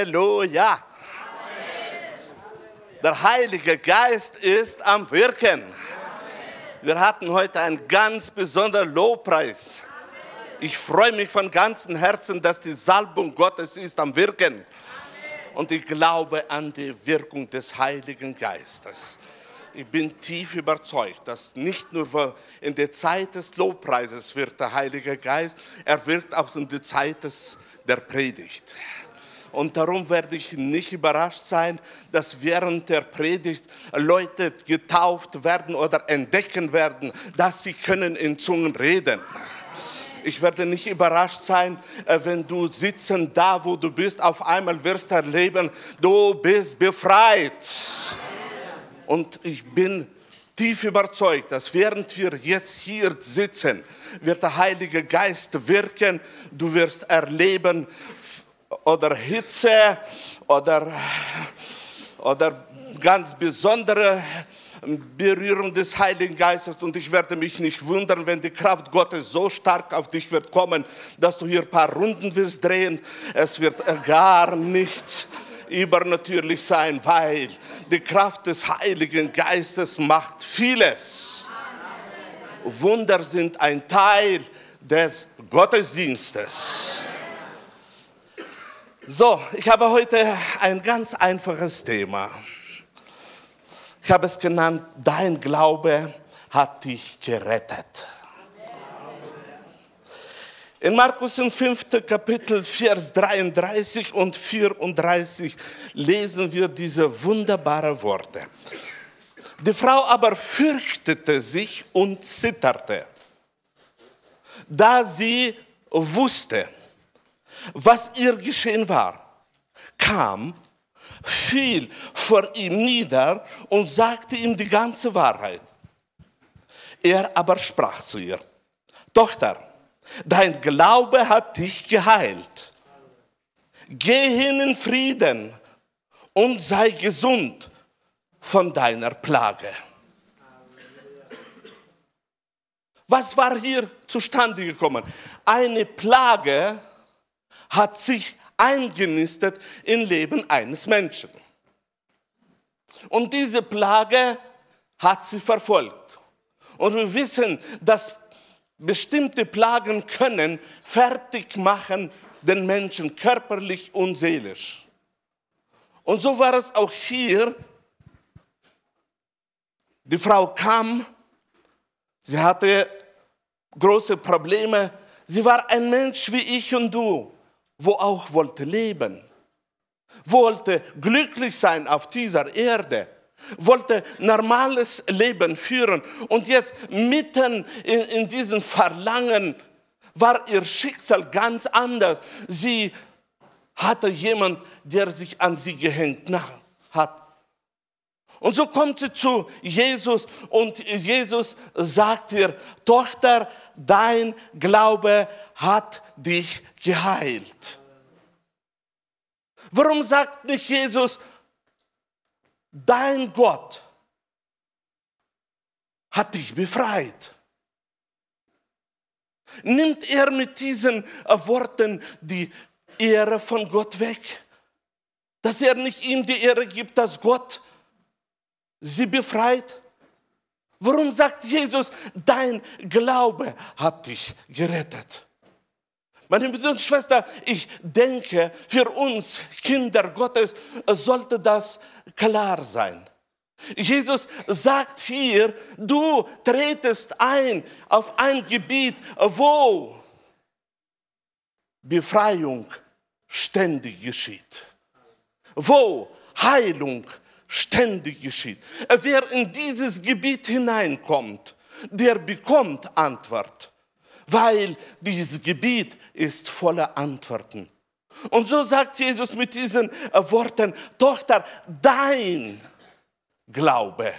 Halleluja. Der Heilige Geist ist am Wirken. Wir hatten heute einen ganz besonderen Lobpreis. Ich freue mich von ganzem Herzen, dass die Salbung Gottes ist am Wirken. Und ich glaube an die Wirkung des Heiligen Geistes. Ich bin tief überzeugt, dass nicht nur in der Zeit des Lobpreises wirkt der Heilige Geist, er wirkt auch in der Zeit des, der Predigt. Und darum werde ich nicht überrascht sein, dass während der Predigt Leute getauft werden oder entdecken werden, dass sie können in Zungen reden. Ich werde nicht überrascht sein, äh, wenn du sitzen da, wo du bist, auf einmal wirst erleben, du bist befreit. Und ich bin tief überzeugt, dass während wir jetzt hier sitzen, wird der Heilige Geist wirken. Du wirst erleben, oder Hitze oder, oder ganz besondere Berührung des Heiligen Geistes und ich werde mich nicht wundern, wenn die Kraft Gottes so stark auf dich wird kommen, dass du hier ein paar Runden wirst drehen. Es wird gar nichts übernatürlich sein, weil die Kraft des Heiligen Geistes macht vieles. Wunder sind ein Teil des Gottesdienstes. So, ich habe heute ein ganz einfaches Thema. Ich habe es genannt, dein Glaube hat dich gerettet. In Markus im 5. Kapitel, Vers 33 und 34 lesen wir diese wunderbaren Worte. Die Frau aber fürchtete sich und zitterte, da sie wusste, was ihr geschehen war, kam, fiel vor ihm nieder und sagte ihm die ganze Wahrheit. Er aber sprach zu ihr, Tochter, dein Glaube hat dich geheilt. Geh hin in Frieden und sei gesund von deiner Plage. Was war hier zustande gekommen? Eine Plage, hat sich eingenistet im Leben eines Menschen. Und diese Plage hat sie verfolgt. Und wir wissen, dass bestimmte Plagen können fertig machen den Menschen körperlich und seelisch. Und so war es auch hier. Die Frau kam, sie hatte große Probleme. Sie war ein Mensch wie ich und du wo auch wollte leben, wollte glücklich sein auf dieser Erde, wollte normales Leben führen. Und jetzt mitten in, in diesem Verlangen war ihr Schicksal ganz anders. Sie hatte jemand, der sich an sie gehängt hat. Und so kommt sie zu Jesus und Jesus sagt ihr, Tochter, dein Glaube hat dich geheilt. Warum sagt nicht Jesus, dein Gott hat dich befreit? Nimmt er mit diesen Worten die Ehre von Gott weg? Dass er nicht ihm die Ehre gibt, dass Gott sie befreit? Warum sagt Jesus, dein Glaube hat dich gerettet? Meine Brüder und Schwestern, ich denke, für uns Kinder Gottes sollte das klar sein. Jesus sagt hier, du tretest ein auf ein Gebiet, wo Befreiung ständig geschieht, wo Heilung ständig geschieht. Wer in dieses Gebiet hineinkommt, der bekommt Antwort weil dieses Gebiet ist voller Antworten. Und so sagt Jesus mit diesen Worten, Tochter, dein Glaube,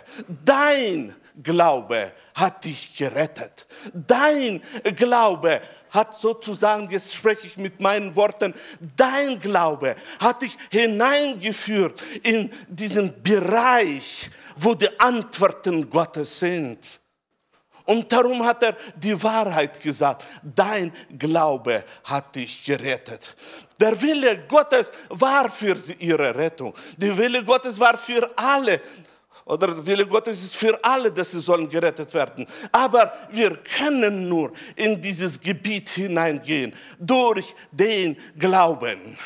dein Glaube hat dich gerettet. Dein Glaube hat sozusagen, jetzt spreche ich mit meinen Worten, dein Glaube hat dich hineingeführt in diesen Bereich, wo die Antworten Gottes sind. Und darum hat er die Wahrheit gesagt. Dein Glaube hat dich gerettet. Der Wille Gottes war für ihre Rettung. Der Wille Gottes war für alle. Oder der Wille Gottes ist für alle, dass sie sollen gerettet werden. Aber wir können nur in dieses Gebiet hineingehen durch den Glauben.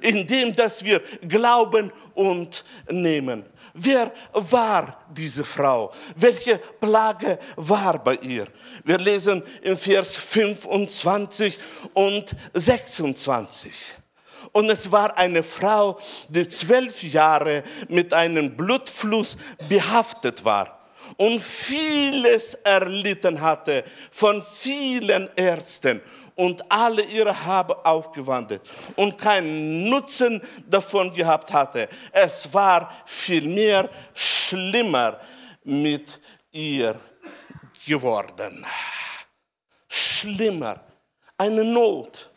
Indem, dass wir glauben und nehmen. Wer war diese Frau? Welche Plage war bei ihr? Wir lesen in Vers 25 und 26. Und es war eine Frau, die zwölf Jahre mit einem Blutfluss behaftet war und vieles erlitten hatte von vielen Ärzten und alle ihre Habe aufgewandt und keinen Nutzen davon gehabt hatte. Es war vielmehr schlimmer mit ihr geworden. Schlimmer. Eine Not.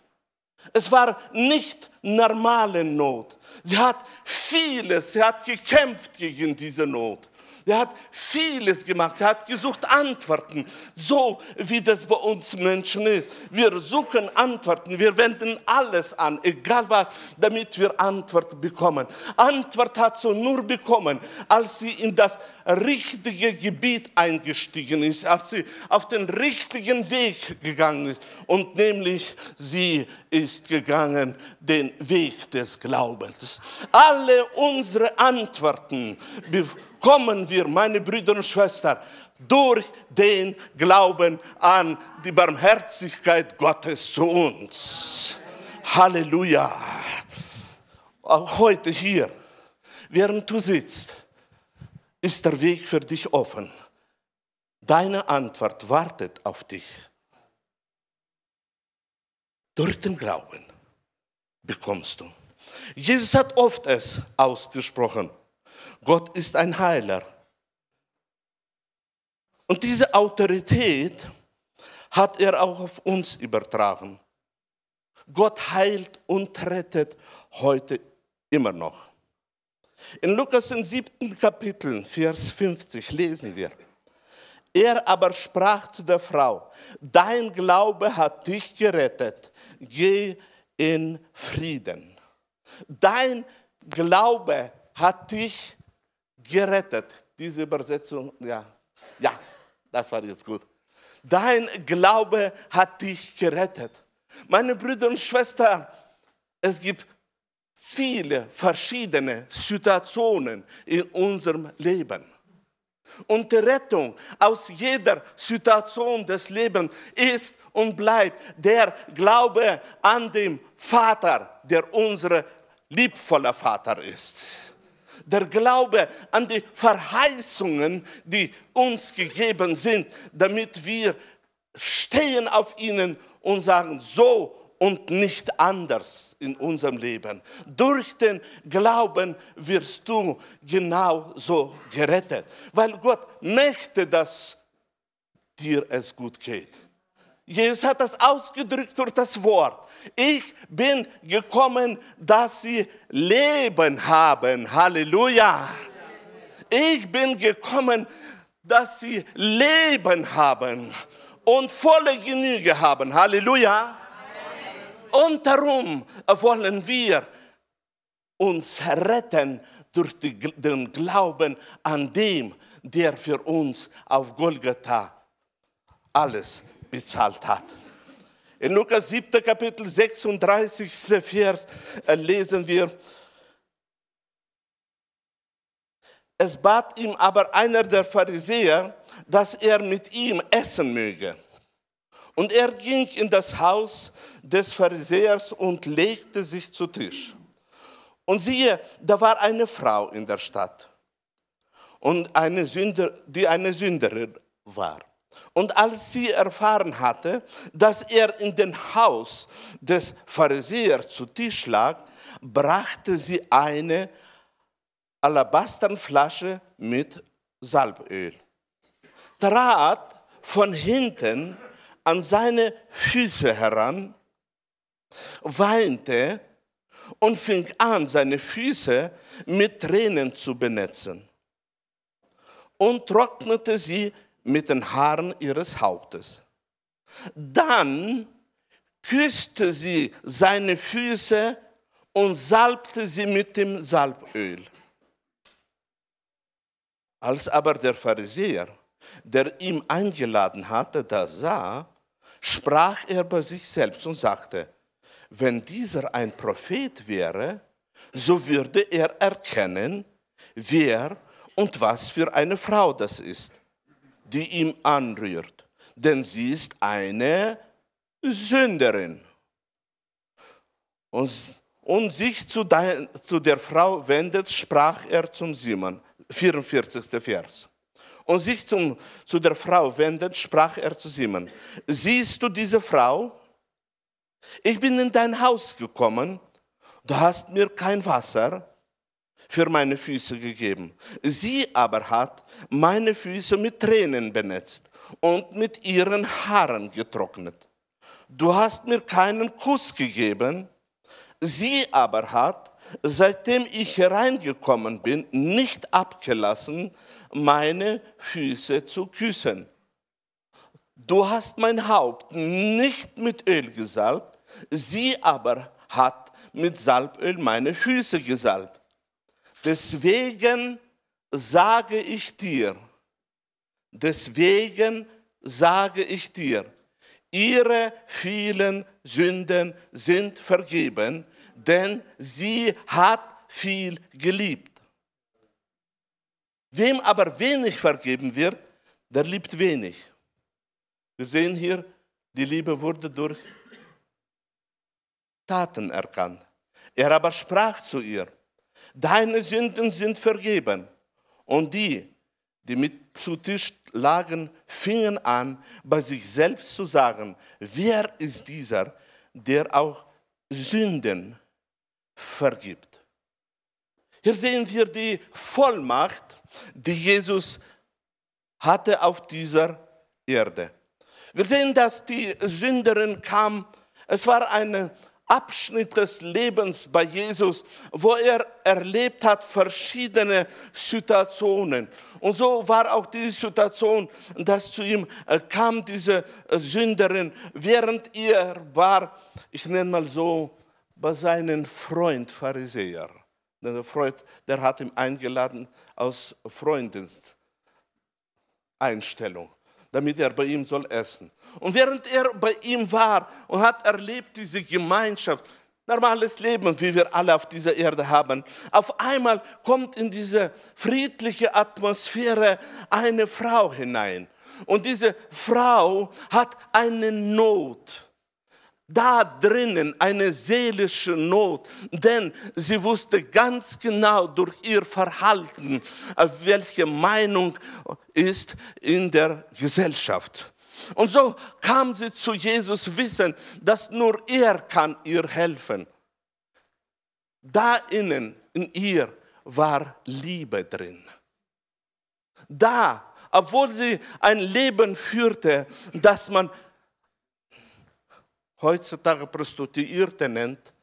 Es war nicht normale Not. Sie hat vieles, sie hat gekämpft gegen diese Not. Er hat vieles gemacht. Er hat gesucht Antworten, so wie das bei uns Menschen ist. Wir suchen Antworten, wir wenden alles an, egal was, damit wir Antwort bekommen. Antwort hat sie nur bekommen, als sie in das richtige Gebiet eingestiegen ist, als sie auf den richtigen Weg gegangen ist. Und nämlich sie ist gegangen den Weg des Glaubens. Alle unsere Antworten kommen wir, meine Brüder und Schwestern, durch den Glauben an die Barmherzigkeit Gottes zu uns. Halleluja. Auch heute hier, während du sitzt, ist der Weg für dich offen. Deine Antwort wartet auf dich. Durch den Glauben bekommst du. Jesus hat oft es ausgesprochen. Gott ist ein Heiler. Und diese Autorität hat er auch auf uns übertragen. Gott heilt und rettet heute immer noch. In Lukas im siebten Kapitel, Vers 50 lesen wir. Er aber sprach zu der Frau, dein Glaube hat dich gerettet, geh in Frieden. Dein Glaube hat dich gerettet. Diese Übersetzung, ja, ja, das war jetzt gut. Dein Glaube hat dich gerettet. Meine Brüder und Schwestern, es gibt viele verschiedene Situationen in unserem Leben. Und die Rettung aus jeder Situation des Lebens ist und bleibt der Glaube an den Vater, der unser liebvoller Vater ist der Glaube an die Verheißungen, die uns gegeben sind, damit wir stehen auf ihnen und sagen, so und nicht anders in unserem Leben. Durch den Glauben wirst du genau so gerettet, weil Gott möchte, dass dir es gut geht. Jesus hat das ausgedrückt durch das Wort. Ich bin gekommen, dass sie Leben haben. Halleluja. Ich bin gekommen, dass sie Leben haben und volle Genüge haben. Halleluja. Und darum wollen wir uns retten durch den Glauben an dem, der für uns auf Golgatha alles bezahlt hat. In Lukas 7. Kapitel 36. Vers äh, lesen wir, es bat ihm aber einer der Pharisäer, dass er mit ihm essen möge. Und er ging in das Haus des Pharisäers und legte sich zu Tisch. Und siehe, da war eine Frau in der Stadt, und eine Sünder, die eine Sünderin war. Und als sie erfahren hatte, dass er in dem Haus des Pharisäers zu Tisch lag, brachte sie eine Alabasternflasche mit Salböl, trat von hinten an seine Füße heran, weinte und fing an, seine Füße mit Tränen zu benetzen und trocknete sie mit den Haaren ihres Hauptes. Dann küsste sie seine Füße und salbte sie mit dem Salböl. Als aber der Pharisäer, der ihn eingeladen hatte, das sah, sprach er bei sich selbst und sagte, wenn dieser ein Prophet wäre, so würde er erkennen, wer und was für eine Frau das ist, die ihm anrührt. Denn sie ist eine Sünderin. Und, und sich zu, dein, zu der Frau wendet, sprach er zum Simon, 44. Vers. Und sich zum, zu der Frau wendet, sprach er zu Simon, siehst du diese Frau? Ich bin in dein Haus gekommen, du hast mir kein Wasser für meine Füße gegeben. Sie aber hat meine Füße mit Tränen benetzt und mit ihren Haaren getrocknet. Du hast mir keinen Kuss gegeben. Sie aber hat, seitdem ich hereingekommen bin, nicht abgelassen, meine Füße zu küssen. Du hast mein Haupt nicht mit Öl gesalbt, sie aber hat mit Salböl meine Füße gesalbt. Deswegen sage ich dir, deswegen sage ich dir, ihre vielen Sünden sind vergeben, denn sie hat viel geliebt. Wem aber wenig vergeben wird, der liebt wenig. Wir sehen hier, die Liebe wurde durch Taten erkannt. Er aber sprach zu ihr, deine Sünden sind vergeben. Und die, die mit zu Tisch lagen, fingen an, bei sich selbst zu sagen, wer ist dieser, der auch Sünden vergibt. Hier sehen wir die Vollmacht, die Jesus hatte auf dieser Erde. Wir sehen, dass die Sünderin kam. Es war eine Abschnitt des Lebens bei Jesus, wo er erlebt hat verschiedene Situationen. Und so war auch die Situation, dass zu ihm äh, kam diese äh, Sünderin, während er war, ich nenne mal so, bei seinem Freund Pharisäer. Der Freund, der hat ihn eingeladen aus Freundeseinstellung damit er bei ihm soll essen. Und während er bei ihm war und hat erlebt diese Gemeinschaft, normales Leben, wie wir alle auf dieser Erde haben, auf einmal kommt in diese friedliche Atmosphäre eine Frau hinein. Und diese Frau hat eine Not da drinnen eine seelische Not, denn sie wusste ganz genau durch ihr Verhalten, welche Meinung ist in der Gesellschaft. Und so kam sie zu Jesus wissen, dass nur er kann ihr helfen. Da innen in ihr war Liebe drin. Da, obwohl sie ein Leben führte, das man heutzutage Prostituierte nennt,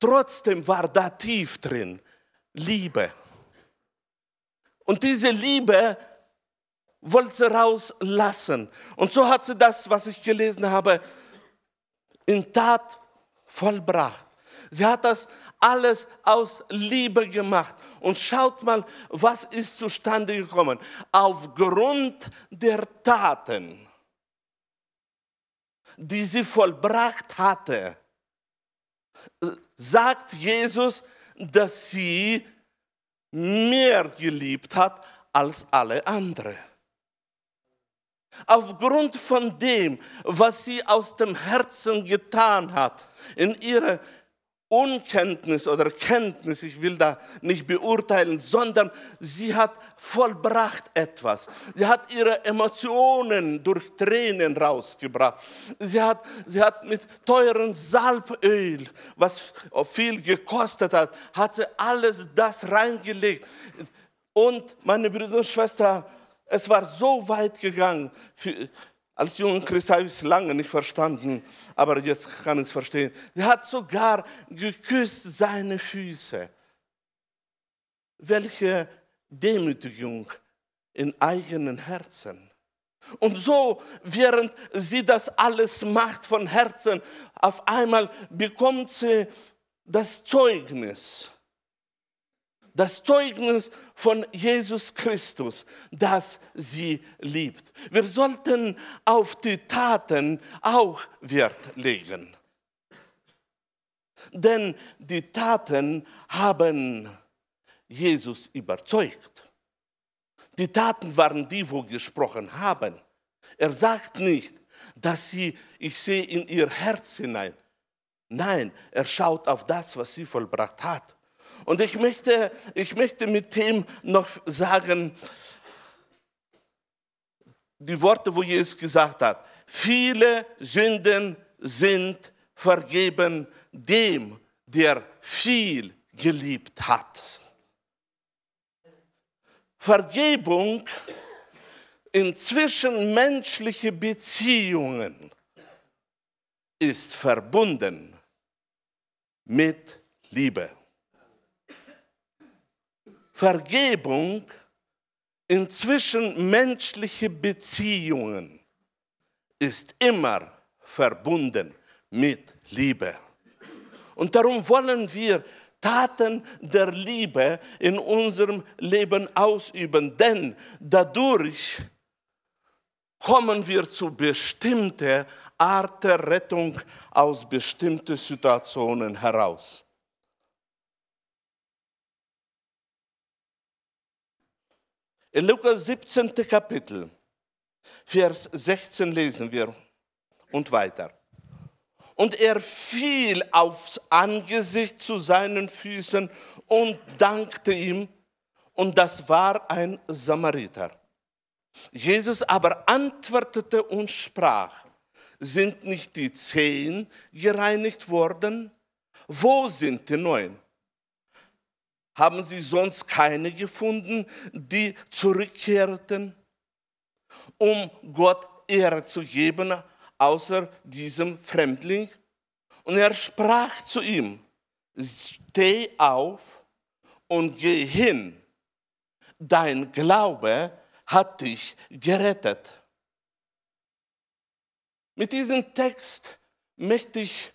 trotzdem war da tief drin Liebe. Und diese Liebe wollte sie rauslassen. Und so hat sie das, was ich gelesen habe, in Tat vollbracht. Sie hat das alles aus Liebe gemacht. Und schaut mal, was ist zustande gekommen. Aufgrund der Taten die sie vollbracht hatte, sagt Jesus, dass sie mehr geliebt hat als alle anderen. Aufgrund von dem, was sie aus dem Herzen getan hat, in ihrer Unkenntnis oder Kenntnis, ich will da nicht beurteilen, sondern sie hat vollbracht etwas. Sie hat ihre Emotionen durch Tränen rausgebracht. Sie hat, sie hat mit teuren Salböl, was viel gekostet hat, hat sie alles das reingelegt. Und meine Brüder und Schwestern, es war so weit gegangen. Für, als junger Christ habe ich es lange nicht verstanden, aber jetzt kann ich es verstehen. Er hat sogar geküsst seine Füße. Welche Demütigung in eigenen Herzen. Und so, während sie das alles macht von Herzen, auf einmal bekommt sie das Zeugnis. Das Zeugnis von Jesus Christus, das sie liebt. Wir sollten auf die Taten auch Wert legen. Denn die Taten haben Jesus überzeugt. Die Taten waren die, wo gesprochen haben. Er sagt nicht, dass sie, ich sehe in ihr Herz hinein. Nein, er schaut auf das, was sie vollbracht hat. Und ich möchte, ich möchte mit dem noch sagen, die Worte, wo Jesus gesagt hat, viele Sünden sind vergeben dem, der viel geliebt hat. Vergebung in zwischenmenschliche Beziehungen ist verbunden mit Liebe. Vergebung in zwischenmenschliche Beziehungen ist immer verbunden mit Liebe. Und darum wollen wir Taten der Liebe in unserem Leben ausüben, denn dadurch kommen wir zu bestimmten Art der Rettung aus bestimmten Situationen heraus. In Lukas 17. Kapitel, Vers 16 lesen wir und weiter. Und er fiel aufs Angesicht zu seinen Füßen und dankte ihm. Und das war ein Samariter. Jesus aber antwortete und sprach, sind nicht die zehn gereinigt worden? Wo sind die neun? Haben sie sonst keine gefunden, die zurückkehrten, um Gott Ehre zu geben, außer diesem Fremdling. Und er sprach zu ihm, steh auf und geh hin, dein Glaube hat dich gerettet. Mit diesem Text möchte ich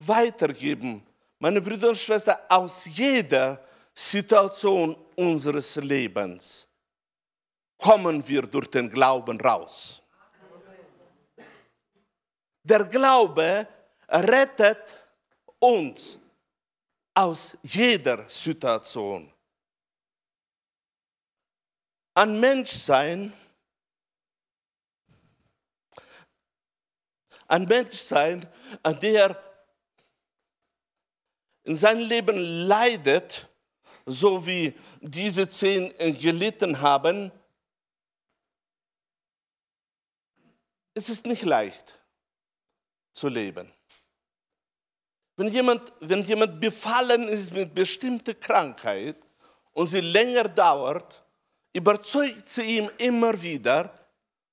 weitergeben, meine Brüder und Schwestern, aus jeder Situation unseres Lebens kommen wir durch den Glauben raus. Der Glaube rettet uns aus jeder Situation. Ein Menschsein, ein Menschsein, der in seinem Leben leidet, so wie diese zehn gelitten haben, es ist nicht leicht zu leben. Wenn jemand, wenn jemand befallen ist mit bestimmter Krankheit und sie länger dauert, überzeugt sie ihm immer wieder,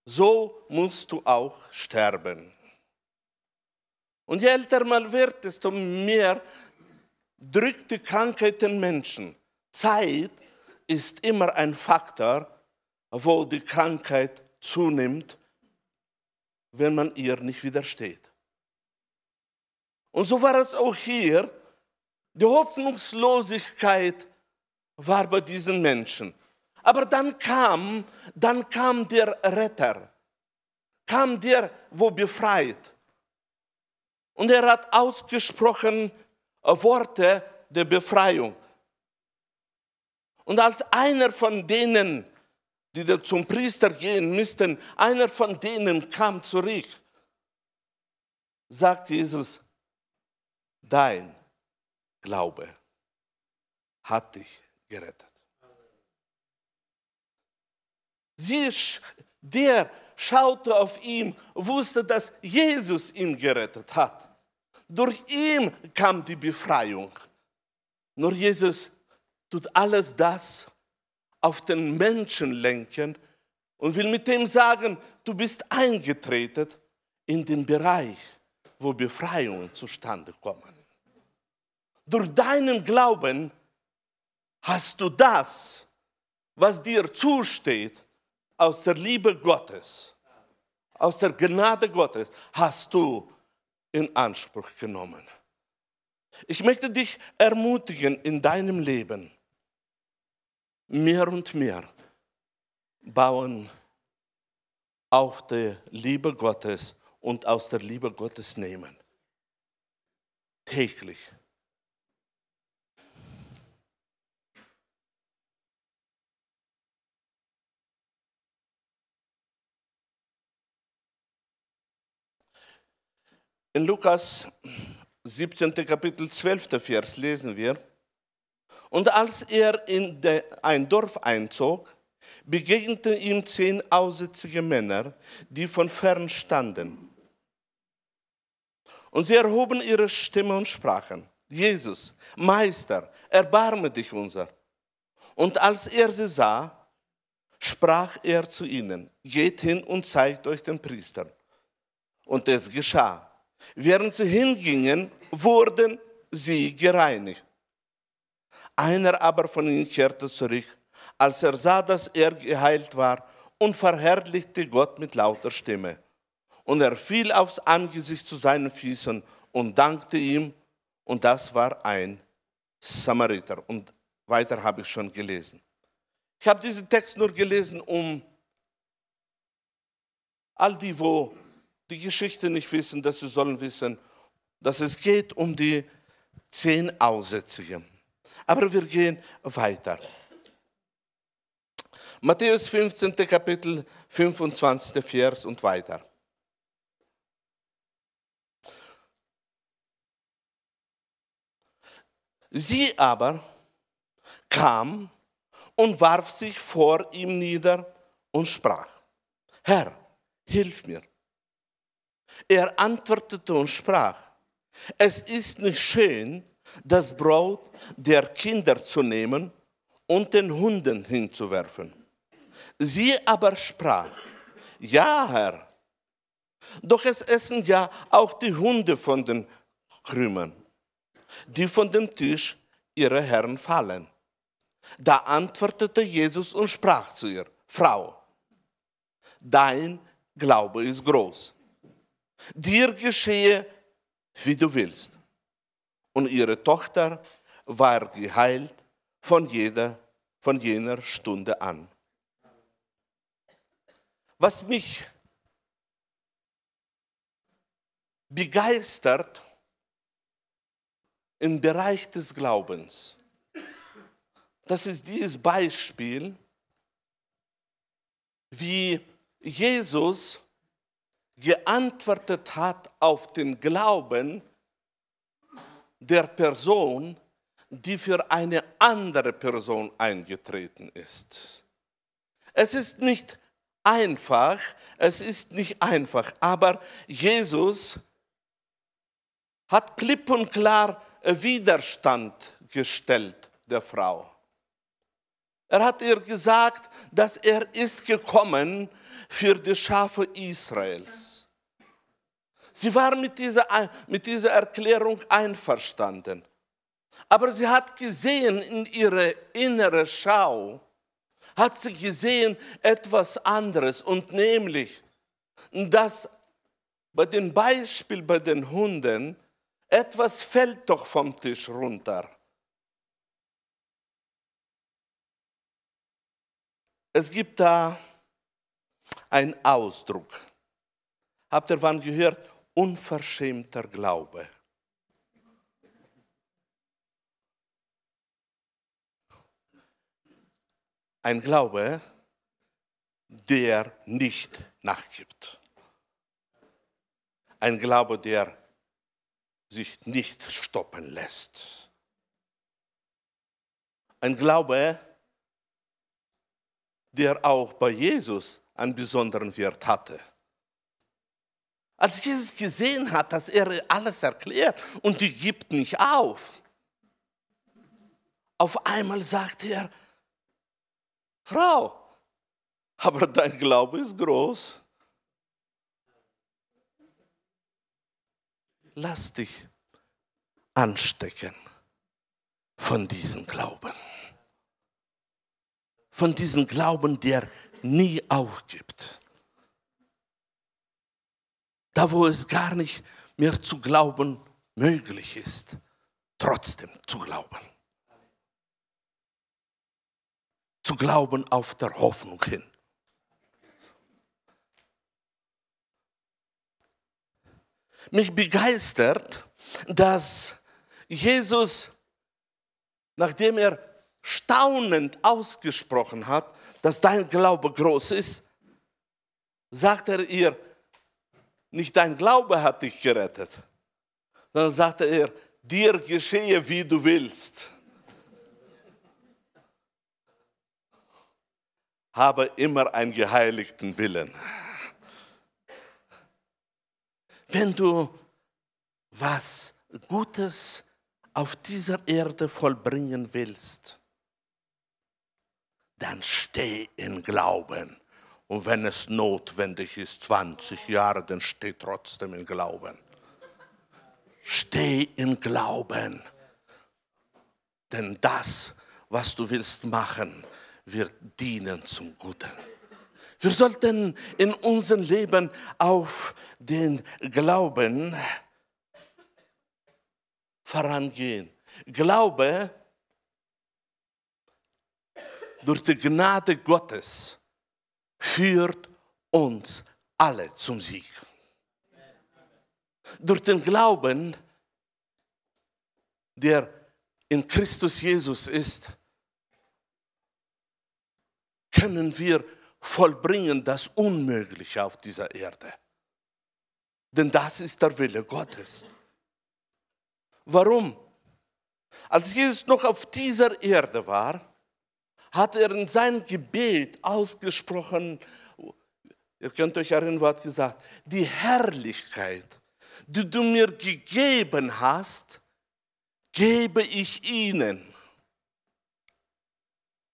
so musst du auch sterben. Und je älter man wird, desto mehr drückt die Krankheit den Menschen. Zeit ist immer ein Faktor, wo die Krankheit zunimmt, wenn man ihr nicht widersteht. Und so war es auch hier. Die Hoffnungslosigkeit war bei diesen Menschen. Aber dann kam, dann kam der Retter, kam der, wo befreit. Und er hat ausgesprochen Worte der Befreiung. Und als einer von denen, die da zum Priester gehen müssten, einer von denen kam zurück, sagt Jesus, dein Glaube hat dich gerettet. Sie, der schaute auf ihn, wusste, dass Jesus ihn gerettet hat. Durch ihn kam die Befreiung. Nur Jesus tut alles das auf den Menschen lenken und will mit dem sagen, du bist eingetreten in den Bereich, wo Befreiungen zustande kommen. Durch deinen Glauben hast du das, was dir zusteht, aus der Liebe Gottes aus der Gnade Gottes hast du in Anspruch genommen. Ich möchte dich ermutigen in deinem Leben, mehr und mehr bauen auf die Liebe Gottes und aus der Liebe Gottes nehmen. Täglich. In Lukas 17. Kapitel 12. Vers lesen wir, und als er in ein Dorf einzog, begegneten ihm zehn aussätzige Männer, die von fern standen. Und sie erhoben ihre Stimme und sprachen, Jesus, Meister, erbarme dich unser. Und als er sie sah, sprach er zu ihnen, geht hin und zeigt euch den Priestern. Und es geschah. Während sie hingingen, wurden sie gereinigt. Einer aber von ihnen kehrte zurück, als er sah, dass er geheilt war, und verherrlichte Gott mit lauter Stimme. Und er fiel aufs Angesicht zu seinen Füßen und dankte ihm, und das war ein Samariter. Und weiter habe ich schon gelesen. Ich habe diesen Text nur gelesen, um all die, wo die Geschichte nicht wissen, dass sie sollen wissen, dass es geht um die zehn Aussätzige. Aber wir gehen weiter. Matthäus 15. Kapitel 25. Vers und weiter. Sie aber kam und warf sich vor ihm nieder und sprach, Herr, hilf mir. Er antwortete und sprach, es ist nicht schön, das Brot der Kinder zu nehmen und den Hunden hinzuwerfen. Sie aber sprach, ja Herr, doch es essen ja auch die Hunde von den Krümen, die von dem Tisch ihrer Herren fallen. Da antwortete Jesus und sprach zu ihr, Frau, dein Glaube ist groß dir geschehe, wie du willst. Und ihre Tochter war geheilt von, jeder, von jener Stunde an. Was mich begeistert im Bereich des Glaubens, das ist dieses Beispiel, wie Jesus geantwortet hat auf den Glauben der Person, die für eine andere Person eingetreten ist. Es ist nicht einfach, es ist nicht einfach, aber Jesus hat klipp und klar Widerstand gestellt der Frau. Er hat ihr gesagt, dass er ist gekommen für die Schafe Israels. Sie war mit dieser, mit dieser Erklärung einverstanden. Aber sie hat gesehen in ihrer inneren Schau, hat sie gesehen etwas anderes und nämlich, dass bei dem Beispiel bei den Hunden etwas fällt doch vom Tisch runter. Es gibt da einen Ausdruck. Habt ihr wann gehört? Unverschämter Glaube. Ein Glaube, der nicht nachgibt. Ein Glaube, der sich nicht stoppen lässt. Ein Glaube, der auch bei Jesus einen besonderen Wert hatte. Als Jesus gesehen hat, dass er alles erklärt und die gibt nicht auf, auf einmal sagt er, Frau, aber dein Glaube ist groß. Lass dich anstecken von diesem Glauben. Von diesem Glauben, der nie aufgibt. Da wo es gar nicht mehr zu glauben möglich ist, trotzdem zu glauben. Zu glauben auf der Hoffnung hin. Mich begeistert, dass Jesus, nachdem er staunend ausgesprochen hat, dass dein Glaube groß ist, sagt er ihr, nicht dein Glaube hat dich gerettet, sondern sagte er, dir geschehe, wie du willst. Habe immer einen geheiligten Willen. Wenn du was Gutes auf dieser Erde vollbringen willst, dann steh in Glauben. Und wenn es notwendig ist, 20 Jahre, dann steh trotzdem in Glauben. Steh in Glauben. Denn das, was du willst machen, wird dienen zum Guten. Wir sollten in unserem Leben auf den Glauben vorangehen. Glaube durch die Gnade Gottes führt uns alle zum Sieg. Durch den Glauben, der in Christus Jesus ist, können wir vollbringen das Unmögliche auf dieser Erde. Denn das ist der Wille Gottes. Warum? Als Jesus noch auf dieser Erde war, hat er in seinem Gebet ausgesprochen, ihr könnt euch erinnern, was gesagt, die Herrlichkeit, die du mir gegeben hast, gebe ich ihnen.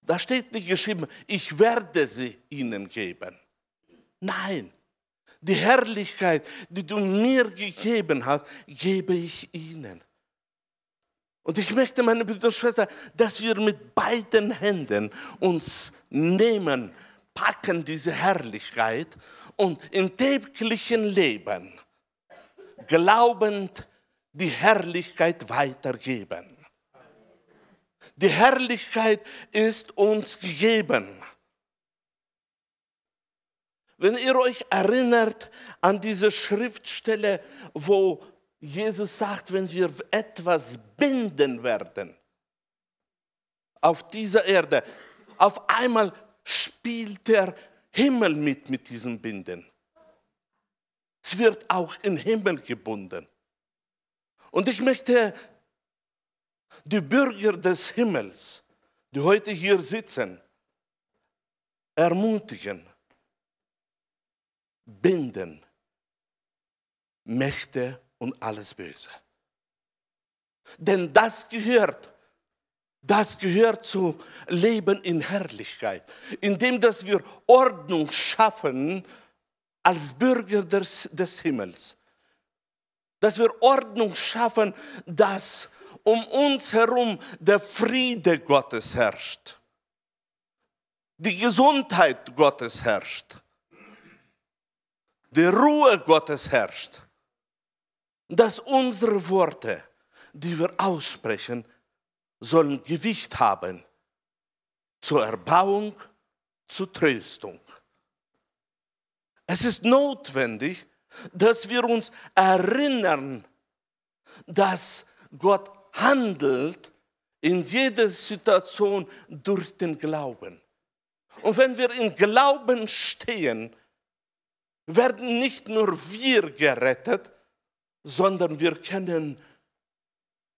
Da steht nicht geschrieben, ich werde sie ihnen geben. Nein, die Herrlichkeit, die du mir gegeben hast, gebe ich ihnen. Und ich möchte, meine Brüder und Schwestern, dass wir mit beiden Händen uns nehmen, packen diese Herrlichkeit und im täglichen Leben glaubend die Herrlichkeit weitergeben. Die Herrlichkeit ist uns gegeben. Wenn ihr euch erinnert an diese Schriftstelle, wo Jesus sagt, wenn wir etwas binden werden auf dieser Erde, auf einmal spielt der Himmel mit mit diesem Binden. Es wird auch im Himmel gebunden. Und ich möchte die Bürger des Himmels, die heute hier sitzen, ermutigen, binden Mächte und alles Böse. Denn das gehört, das gehört zu Leben in Herrlichkeit, indem dass wir Ordnung schaffen als Bürger des, des Himmels. Dass wir Ordnung schaffen, dass um uns herum der Friede Gottes herrscht, die Gesundheit Gottes herrscht, die Ruhe Gottes herrscht dass unsere Worte, die wir aussprechen, sollen Gewicht haben zur Erbauung, zur Tröstung. Es ist notwendig, dass wir uns erinnern, dass Gott handelt in jeder Situation durch den Glauben. Und wenn wir im Glauben stehen, werden nicht nur wir gerettet, sondern wir können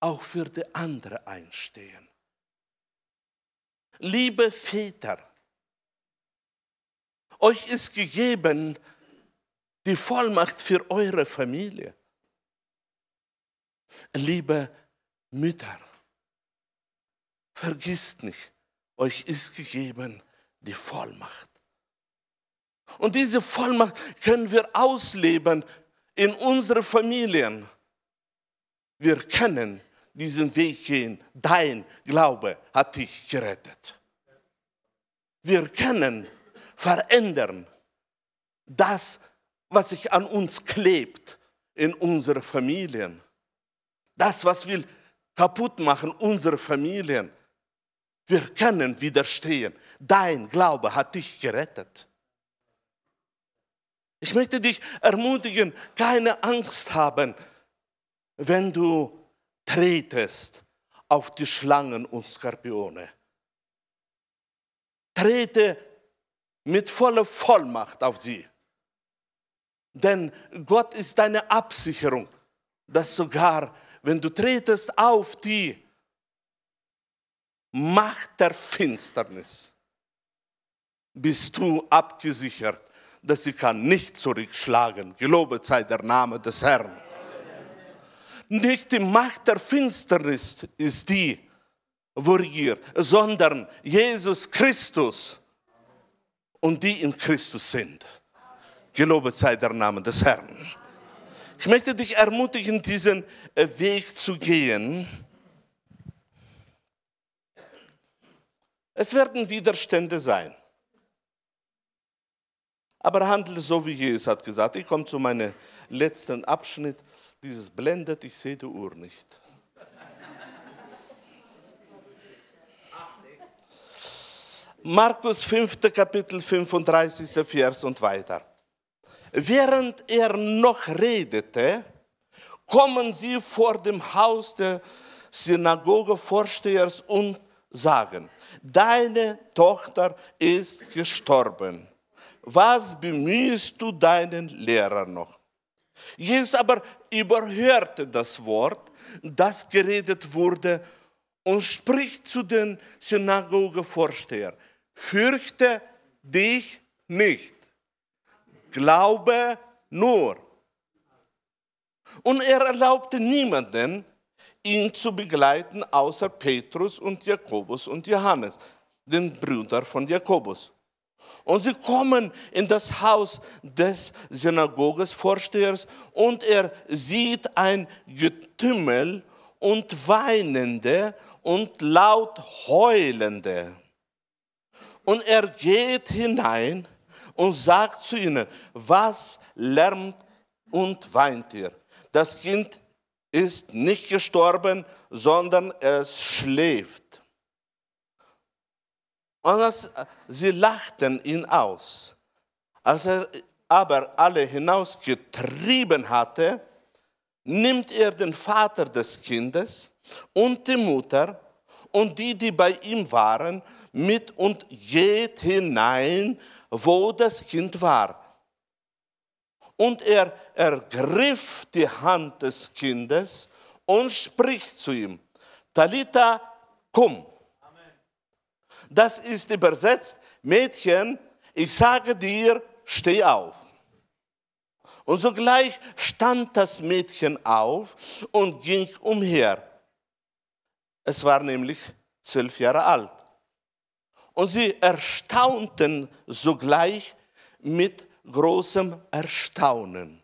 auch für die andere einstehen. Liebe Väter, euch ist gegeben die Vollmacht für eure Familie. Liebe Mütter, vergisst nicht, euch ist gegeben die Vollmacht. Und diese Vollmacht können wir ausleben in unsere Familien. Wir können diesen Weg gehen. Dein Glaube hat dich gerettet. Wir können verändern das, was sich an uns klebt in unsere Familien. Das, was will kaputt machen, unsere Familien. Wir können widerstehen. Dein Glaube hat dich gerettet. Ich möchte dich ermutigen, keine Angst haben, wenn du tretest auf die Schlangen und Skorpione. Trete mit voller Vollmacht auf sie. Denn Gott ist deine Absicherung, dass sogar, wenn du tretest auf die Macht der Finsternis, bist du abgesichert, dass sie kann nicht zurückschlagen. Gelobet sei der Name des Herrn. Nicht die Macht der Finsternis ist die, wo regiert, sondern Jesus Christus und die in Christus sind. Gelobet sei der Name des Herrn. Ich möchte dich ermutigen, diesen äh, Weg zu gehen. Es werden Widerstände sein. Aber handle so, wie Jesus hat gesagt. Ich komme zu meinem letzten Abschnitt. Dieses blendet, ich sehe die Uhr nicht. Markus 5. Kapitel 35. Vers und weiter. Während er noch redete, kommen sie vor dem Haus des Synagogevorstehers und sagen, deine Tochter ist gestorben. Was bemühst du deinen Lehrer noch? Jesus aber überhörte das Wort, das geredet wurde, und spricht zu den Synagogevorstehern, fürchte dich nicht, glaube nur. Und er erlaubte niemanden, ihn zu begleiten, außer Petrus und Jakobus und Johannes, den Brüder von Jakobus. Und sie kommen in das Haus des Synagogesvorstehers und er sieht ein Getümmel und weinende und laut heulende. Und er geht hinein und sagt zu ihnen, was lärmt und weint ihr? Das Kind ist nicht gestorben, sondern es schläft. Und das, sie lachten ihn aus. Als er aber alle hinausgetrieben hatte, nimmt er den Vater des Kindes und die Mutter und die, die bei ihm waren, mit und geht hinein, wo das Kind war. Und er ergriff die Hand des Kindes und spricht zu ihm, Talita, komm. Das ist übersetzt, Mädchen, ich sage dir, steh auf. Und sogleich stand das Mädchen auf und ging umher. Es war nämlich zwölf Jahre alt. Und sie erstaunten sogleich mit großem Erstaunen.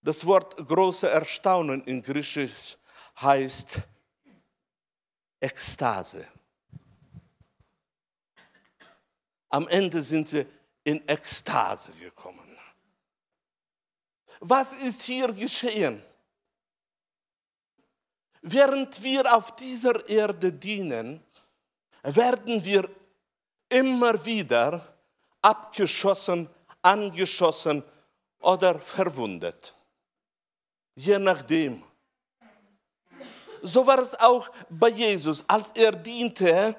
Das Wort große Erstaunen in Griechisch heißt Ekstase. Am Ende sind sie in Ekstase gekommen. Was ist hier geschehen? Während wir auf dieser Erde dienen, werden wir immer wieder abgeschossen, angeschossen oder verwundet. Je nachdem. So war es auch bei Jesus. Als er diente,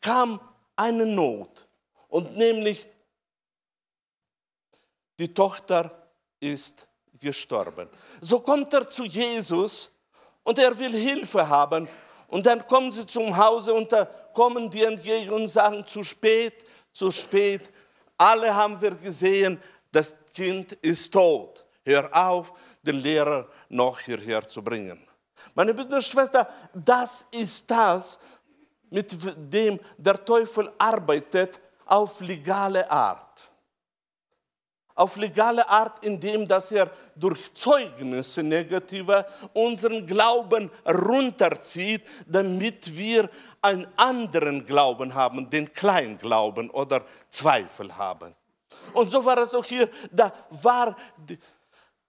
kam eine Not. Und nämlich, die Tochter ist gestorben. So kommt er zu Jesus und er will Hilfe haben. Und dann kommen sie zum Hause und da kommen die entgegen und sagen, zu spät, zu spät. Alle haben wir gesehen, das Kind ist tot. Hör auf, den Lehrer noch hierher zu bringen. Meine Brüder Schwester, das ist das, mit dem der Teufel arbeitet, auf legale Art. Auf legale Art, indem dass er durch Zeugnisse negative unseren Glauben runterzieht, damit wir einen anderen Glauben haben, den Kleinglauben oder Zweifel haben. Und so war es auch hier, da war die,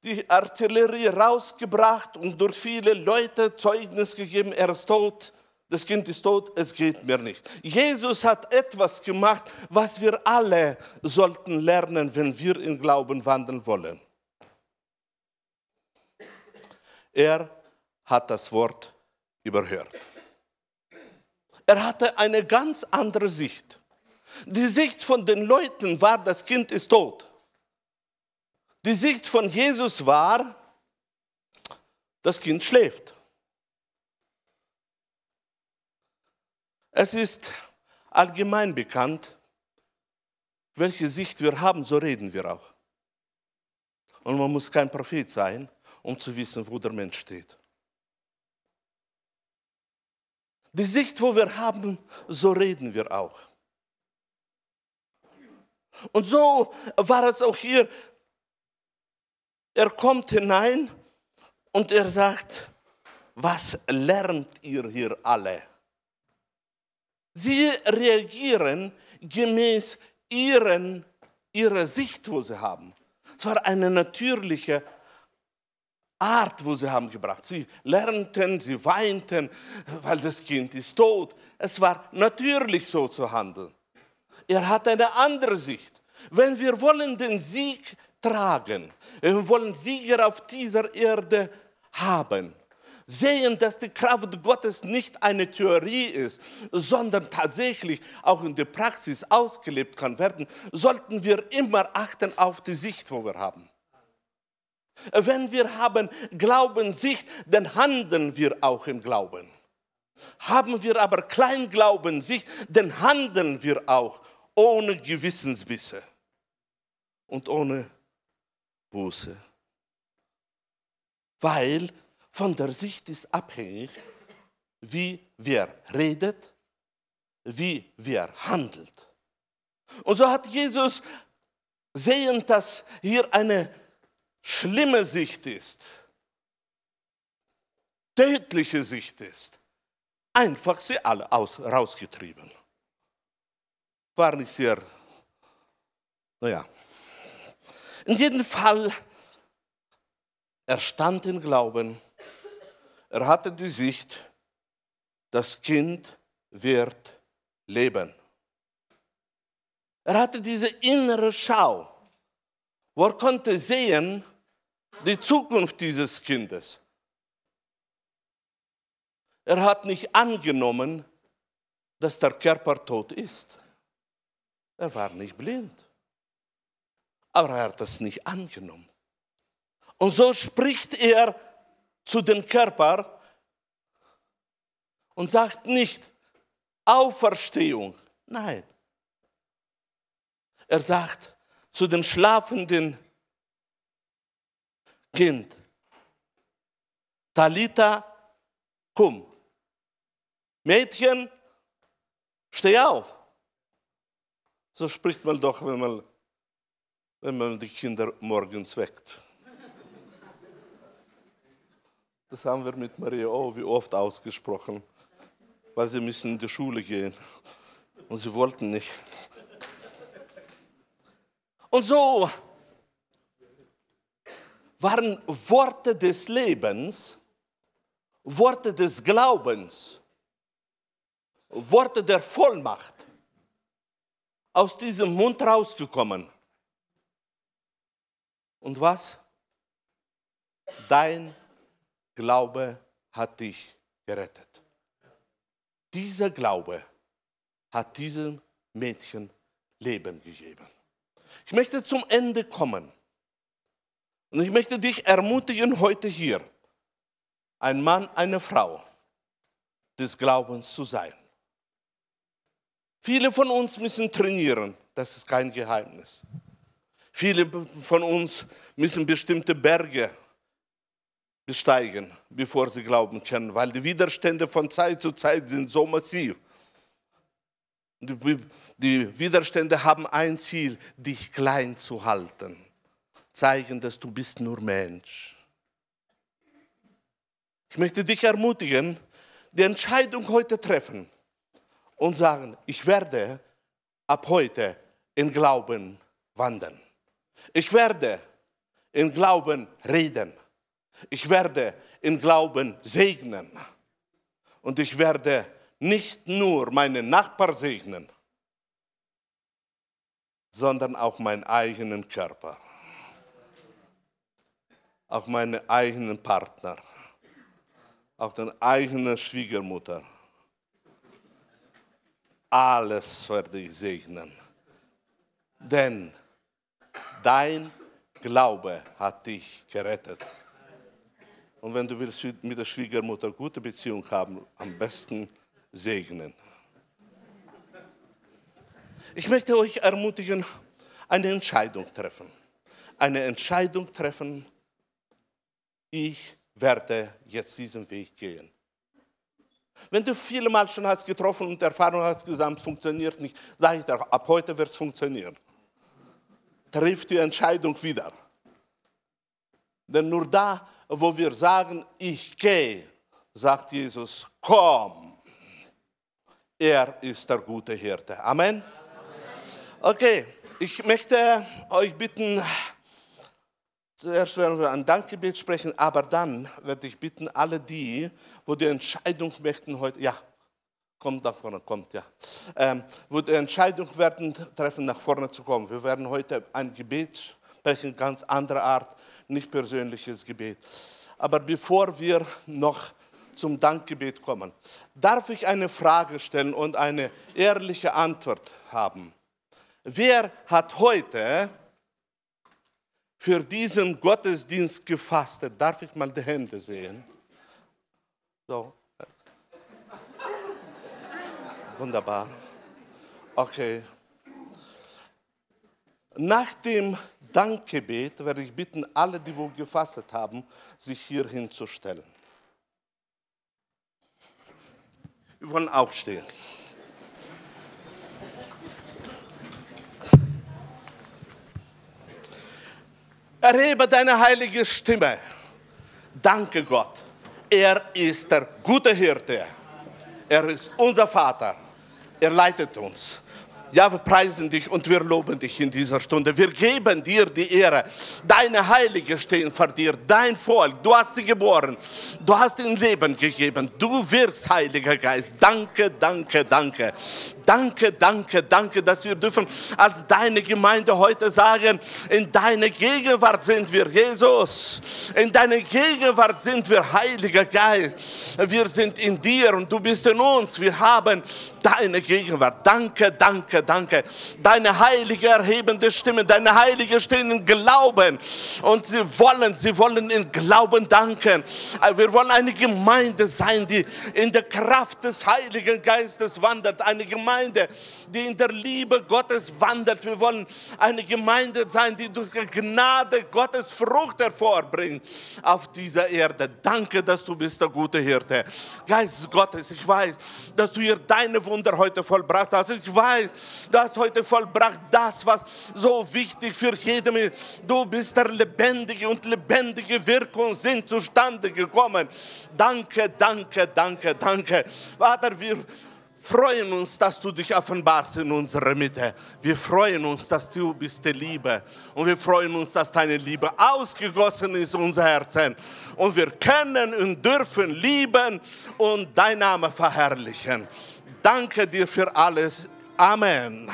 die Artillerie rausgebracht und durch viele Leute Zeugnis gegeben, er ist tot, das Kind ist tot, es geht mir nicht. Jesus hat etwas gemacht, was wir alle sollten lernen, wenn wir im Glauben wandeln wollen. Er hat das Wort überhört. Er hatte eine ganz andere Sicht. Die Sicht von den Leuten war, das Kind ist tot. Die Sicht von Jesus war, das Kind schläft. Es ist allgemein bekannt, welche Sicht wir haben, so reden wir auch. Und man muss kein Prophet sein, um zu wissen, wo der Mensch steht. Die Sicht, wo wir haben, so reden wir auch. Und so war es auch hier. Er kommt hinein und er sagt, was lernt ihr hier alle? Sie reagieren gemäß ihren, ihrer Sicht, wo sie haben. Es war eine natürliche Art, wo sie haben gebracht. Sie lernten, sie weinten, weil das Kind ist tot. Es war natürlich so zu handeln. Er hat eine andere Sicht. Wenn wir wollen den Sieg tragen, wir wollen Sieger auf dieser Erde haben, sehen, dass die Kraft Gottes nicht eine Theorie ist, sondern tatsächlich auch in der Praxis ausgelebt kann werden, sollten wir immer achten auf die Sicht, wo wir haben. Wenn wir haben Glaubenssicht, dann handeln wir auch im Glauben. Haben wir aber Kleinglaubensicht, dann handeln wir auch ohne Gewissensbisse und ohne Buße. Weil von der Sicht ist abhängig, wie wer redet, wie wer handelt. Und so hat Jesus sehend, dass hier eine schlimme Sicht ist, tödliche Sicht ist, einfach sie alle aus, rausgetrieben. War nicht sehr, naja. In jedem Fall, er stand im Glauben, er hatte die Sicht, das Kind wird leben. Er hatte diese innere Schau, wo er konnte sehen, die Zukunft dieses Kindes. Er hat nicht angenommen, dass der Körper tot ist. Er war nicht blind. Aber er hat das nicht angenommen. Und so spricht er zu dem Körper und sagt nicht Auferstehung. Nein. Er sagt zu dem schlafenden Kind, Talita, komm. Mädchen, steh auf. So spricht man doch, wenn man, wenn man die Kinder morgens weckt. Das haben wir mit Maria auch wie oft ausgesprochen, weil sie müssen in die Schule gehen und sie wollten nicht. Und so waren Worte des Lebens, Worte des Glaubens, Worte der Vollmacht aus diesem Mund rausgekommen. Und was? Dein Glaube hat dich gerettet. Dieser Glaube hat diesem Mädchen Leben gegeben. Ich möchte zum Ende kommen. Und ich möchte dich ermutigen heute hier, ein Mann, eine Frau des Glaubens zu sein. Viele von uns müssen trainieren, das ist kein Geheimnis. Viele von uns müssen bestimmte Berge besteigen, bevor sie glauben können, weil die Widerstände von Zeit zu Zeit sind so massiv. Die Widerstände haben ein Ziel, dich klein zu halten, zeigen, dass du bist nur Mensch. Ich möchte dich ermutigen, die Entscheidung heute treffen und sagen, ich werde ab heute in Glauben wandern. Ich werde in Glauben reden. Ich werde in Glauben segnen. Und ich werde nicht nur meinen Nachbar segnen, sondern auch meinen eigenen Körper, auch meine eigenen Partner, auch den eigenen Schwiegermutter. Alles werde ich segnen. Denn dein Glaube hat dich gerettet. Und wenn du willst mit der Schwiegermutter gute Beziehung haben, am besten segnen. Ich möchte euch ermutigen, eine Entscheidung treffen. Eine Entscheidung treffen, ich werde jetzt diesen Weg gehen. Wenn du viele Mal schon hast getroffen und Erfahrung hast gesammelt, funktioniert nicht, sage ich dir, ab heute wird es funktionieren. Triff die Entscheidung wieder. Denn nur da, wo wir sagen, ich gehe, sagt Jesus, komm. Er ist der gute Hirte. Amen. Okay, ich möchte euch bitten, zuerst werden wir ein Dankgebet sprechen, aber dann werde ich bitten, alle die, wo die Entscheidung möchten heute, ja, kommt nach vorne, kommt, ja, ähm, wo die Entscheidung werden treffen, nach vorne zu kommen. Wir werden heute ein Gebet sprechen, ganz andere Art nicht persönliches Gebet. Aber bevor wir noch zum Dankgebet kommen, darf ich eine Frage stellen und eine ehrliche Antwort haben. Wer hat heute für diesen Gottesdienst gefastet? Darf ich mal die Hände sehen? So. Wunderbar. Okay. Nach dem Dankgebet werde ich bitten, alle, die wohl gefastet haben, sich hier hinzustellen. Wir wollen aufstehen. Erhebe deine heilige Stimme. Danke Gott. Er ist der gute Hirte. Er ist unser Vater. Er leitet uns. Ja, wir preisen dich und wir loben dich in dieser Stunde. Wir geben dir die Ehre. Deine Heilige stehen vor dir, dein Volk. Du hast sie geboren. Du hast ihnen Leben gegeben. Du wirkst, Heiliger Geist. Danke, danke, danke. Danke, danke, danke, dass wir dürfen als deine Gemeinde heute sagen, in deine Gegenwart sind wir, Jesus. In deine Gegenwart sind wir, Heiliger Geist. Wir sind in dir und du bist in uns. Wir haben deine Gegenwart. Danke, danke, danke. Deine heilige erhebende Stimme, deine heilige stehen in Glauben. Und sie wollen, sie wollen in Glauben danken. Wir wollen eine Gemeinde sein, die in der Kraft des Heiligen Geistes wandert. Eine Gemeinde, Gemeinde, die in der Liebe Gottes wandelt. Wir wollen eine Gemeinde sein, die durch die Gnade Gottes Frucht hervorbringt auf dieser Erde. Danke, dass du bist der gute Hirte. Geist Gottes, ich weiß, dass du hier deine Wunder heute vollbracht hast. Ich weiß, du hast heute vollbracht das, was so wichtig für jeden ist. Du bist der lebendige und lebendige Wirkung sind zustande gekommen. Danke, danke, danke, danke. Vater, wir freuen uns, dass du dich offenbarst in unserer Mitte. Wir freuen uns, dass du bist die Liebe. Und wir freuen uns, dass deine Liebe ausgegossen ist in unser Herzen. Und wir können und dürfen lieben und dein Name verherrlichen. Danke dir für alles. Amen.